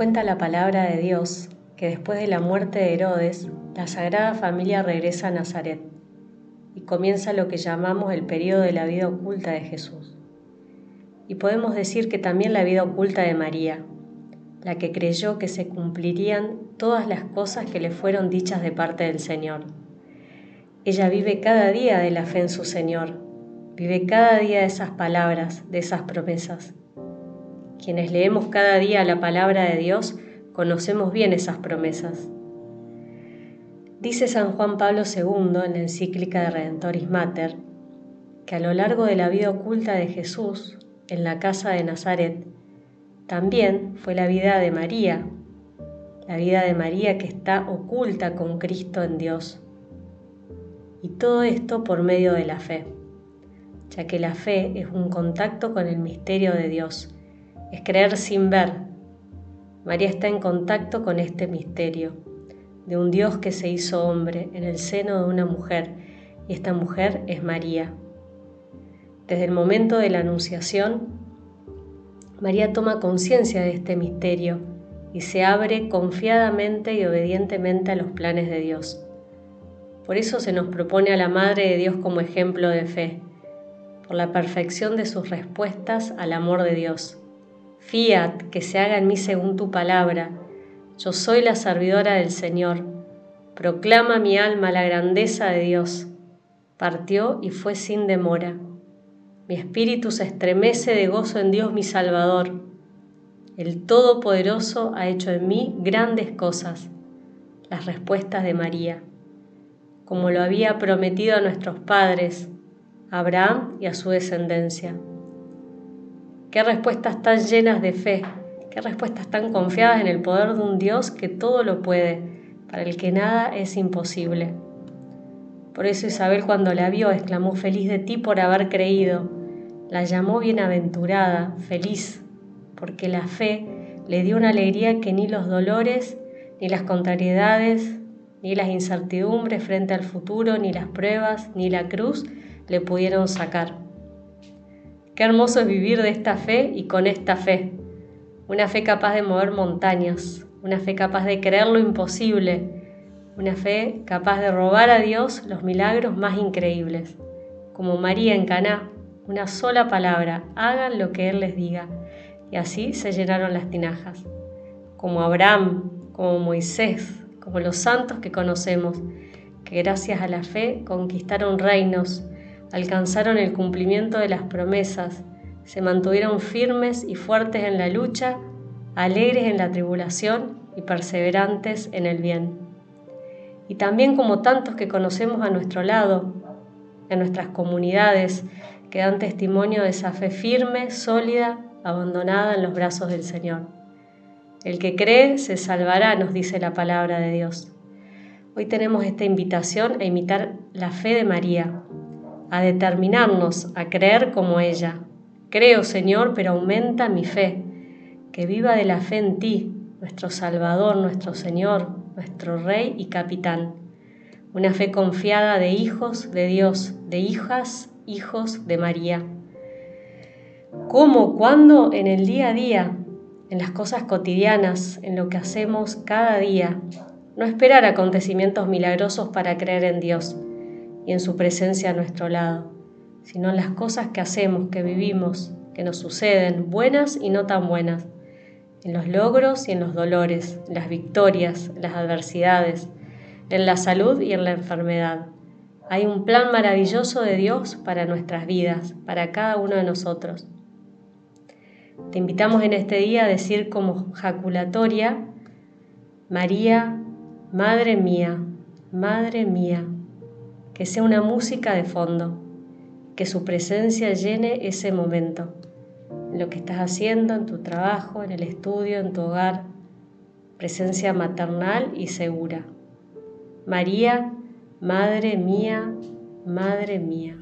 cuenta la palabra de Dios que después de la muerte de Herodes, la Sagrada Familia regresa a Nazaret y comienza lo que llamamos el periodo de la vida oculta de Jesús. Y podemos decir que también la vida oculta de María, la que creyó que se cumplirían todas las cosas que le fueron dichas de parte del Señor. Ella vive cada día de la fe en su Señor, vive cada día de esas palabras, de esas promesas. Quienes leemos cada día la palabra de Dios, conocemos bien esas promesas. Dice San Juan Pablo II en la encíclica de Redentoris Mater que a lo largo de la vida oculta de Jesús en la casa de Nazaret, también fue la vida de María, la vida de María que está oculta con Cristo en Dios. Y todo esto por medio de la fe, ya que la fe es un contacto con el misterio de Dios es creer sin ver. María está en contacto con este misterio de un Dios que se hizo hombre en el seno de una mujer, y esta mujer es María. Desde el momento de la Anunciación, María toma conciencia de este misterio y se abre confiadamente y obedientemente a los planes de Dios. Por eso se nos propone a la Madre de Dios como ejemplo de fe, por la perfección de sus respuestas al amor de Dios Fiat, que se haga en mí según tu palabra. Yo soy la servidora del Señor. Proclama mi alma la grandeza de Dios. Partió y fue sin demora. Mi espíritu se estremece de gozo en Dios mi Salvador. El Todopoderoso ha hecho en mí grandes cosas. Las respuestas de María, como lo había prometido a nuestros padres, a Abraham y a su descendencia. Qué respuestas tan llenas de fe, qué respuestas tan confiadas en el poder de un Dios que todo lo puede, para el que nada es imposible. Por eso Isabel cuando la vio exclamó feliz de ti por haber creído. La llamó bienaventurada, feliz, porque la fe le dio una alegría que ni los dolores, ni las contrariedades, ni las incertidumbres frente al futuro, ni las pruebas, ni la cruz le pudieron sacar. Qué hermoso es vivir de esta fe y con esta fe. Una fe capaz de mover montañas, una fe capaz de creer lo imposible, una fe capaz de robar a Dios los milagros más increíbles. Como María en Caná, una sola palabra, hagan lo que Él les diga. Y así se llenaron las tinajas. Como Abraham, como Moisés, como los santos que conocemos, que gracias a la fe conquistaron reinos, alcanzaron el cumplimiento de las promesas, se mantuvieron firmes y fuertes en la lucha, alegres en la tribulación y perseverantes en el bien. Y también como tantos que conocemos a nuestro lado, en nuestras comunidades, que dan testimonio de esa fe firme, sólida, abandonada en los brazos del Señor. El que cree se salvará, nos dice la palabra de Dios. Hoy tenemos esta invitación a imitar la fe de María, a determinarnos a creer como ella. Creo, Señor, pero aumenta mi fe, que viva de la fe en ti, nuestro Salvador, nuestro Señor, nuestro Rey y Capitán. Una fe confiada de hijos de Dios, de hijas, hijos de María. ¿Cómo? ¿Cuándo? En el día a día, en las cosas cotidianas, en lo que hacemos cada día. No esperar acontecimientos milagrosos para creer en Dios en su presencia a nuestro lado, sino en las cosas que hacemos, que vivimos, que nos suceden, buenas y no tan buenas, en los logros y en los dolores, las victorias, las adversidades, en la salud y en la enfermedad. Hay un plan maravilloso de Dios para nuestras vidas, para cada uno de nosotros. Te invitamos en este día a decir como jaculatoria, María, Madre mía, Madre mía, que sea una música de fondo, que su presencia llene ese momento, en lo que estás haciendo, en tu trabajo, en el estudio, en tu hogar, presencia maternal y segura. María, Madre mía, Madre mía.